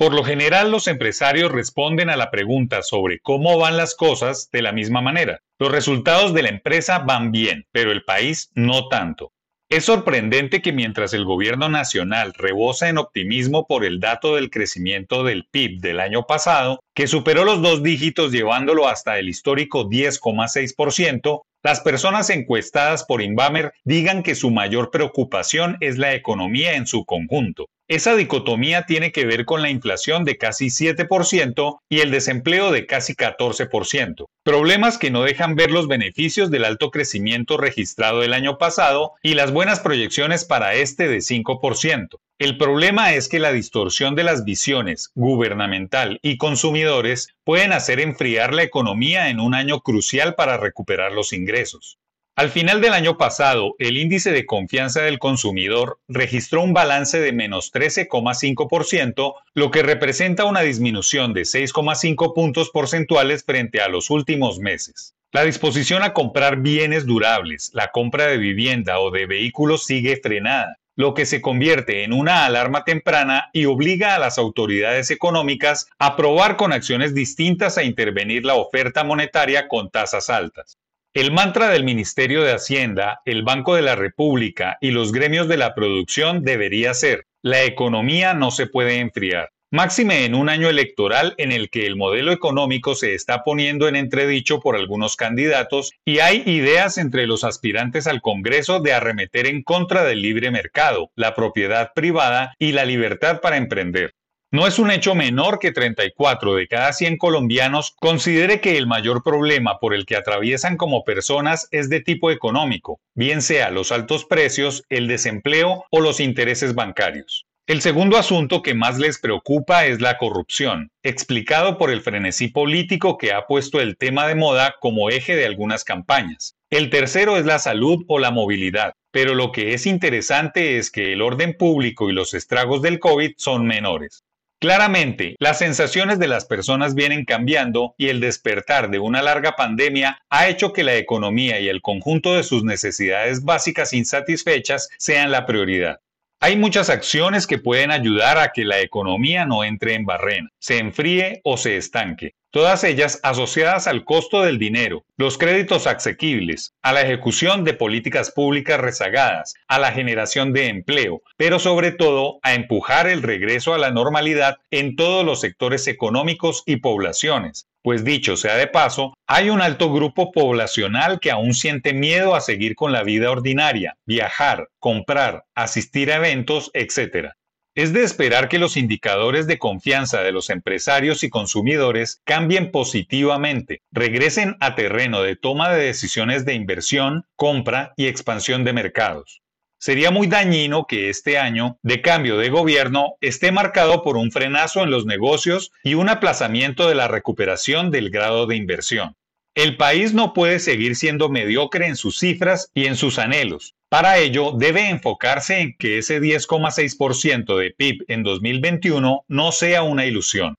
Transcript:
Por lo general los empresarios responden a la pregunta sobre cómo van las cosas de la misma manera. Los resultados de la empresa van bien, pero el país no tanto. Es sorprendente que mientras el gobierno nacional rebosa en optimismo por el dato del crecimiento del PIB del año pasado, que superó los dos dígitos llevándolo hasta el histórico 10,6%, las personas encuestadas por Inbamer digan que su mayor preocupación es la economía en su conjunto. Esa dicotomía tiene que ver con la inflación de casi 7% y el desempleo de casi 14%. Problemas que no dejan ver los beneficios del alto crecimiento registrado el año pasado y las buenas proyecciones para este de 5%. El problema es que la distorsión de las visiones gubernamental y consumidores pueden hacer enfriar la economía en un año crucial para recuperar los ingresos. Al final del año pasado, el índice de confianza del consumidor registró un balance de menos 13,5%, lo que representa una disminución de 6,5 puntos porcentuales frente a los últimos meses. La disposición a comprar bienes durables, la compra de vivienda o de vehículos sigue frenada, lo que se convierte en una alarma temprana y obliga a las autoridades económicas a probar con acciones distintas a intervenir la oferta monetaria con tasas altas. El mantra del Ministerio de Hacienda, el Banco de la República y los gremios de la producción debería ser, la economía no se puede enfriar. Máxime en un año electoral en el que el modelo económico se está poniendo en entredicho por algunos candidatos y hay ideas entre los aspirantes al Congreso de arremeter en contra del libre mercado, la propiedad privada y la libertad para emprender. No es un hecho menor que 34 de cada 100 colombianos considere que el mayor problema por el que atraviesan como personas es de tipo económico, bien sea los altos precios, el desempleo o los intereses bancarios. El segundo asunto que más les preocupa es la corrupción, explicado por el frenesí político que ha puesto el tema de moda como eje de algunas campañas. El tercero es la salud o la movilidad, pero lo que es interesante es que el orden público y los estragos del COVID son menores. Claramente, las sensaciones de las personas vienen cambiando y el despertar de una larga pandemia ha hecho que la economía y el conjunto de sus necesidades básicas insatisfechas sean la prioridad. Hay muchas acciones que pueden ayudar a que la economía no entre en barrena, se enfríe o se estanque todas ellas asociadas al costo del dinero, los créditos asequibles, a la ejecución de políticas públicas rezagadas, a la generación de empleo, pero sobre todo a empujar el regreso a la normalidad en todos los sectores económicos y poblaciones. Pues dicho sea de paso, hay un alto grupo poblacional que aún siente miedo a seguir con la vida ordinaria, viajar, comprar, asistir a eventos, etc. Es de esperar que los indicadores de confianza de los empresarios y consumidores cambien positivamente, regresen a terreno de toma de decisiones de inversión, compra y expansión de mercados. Sería muy dañino que este año de cambio de gobierno esté marcado por un frenazo en los negocios y un aplazamiento de la recuperación del grado de inversión. El país no puede seguir siendo mediocre en sus cifras y en sus anhelos. Para ello, debe enfocarse en que ese 10,6% de PIB en 2021 no sea una ilusión.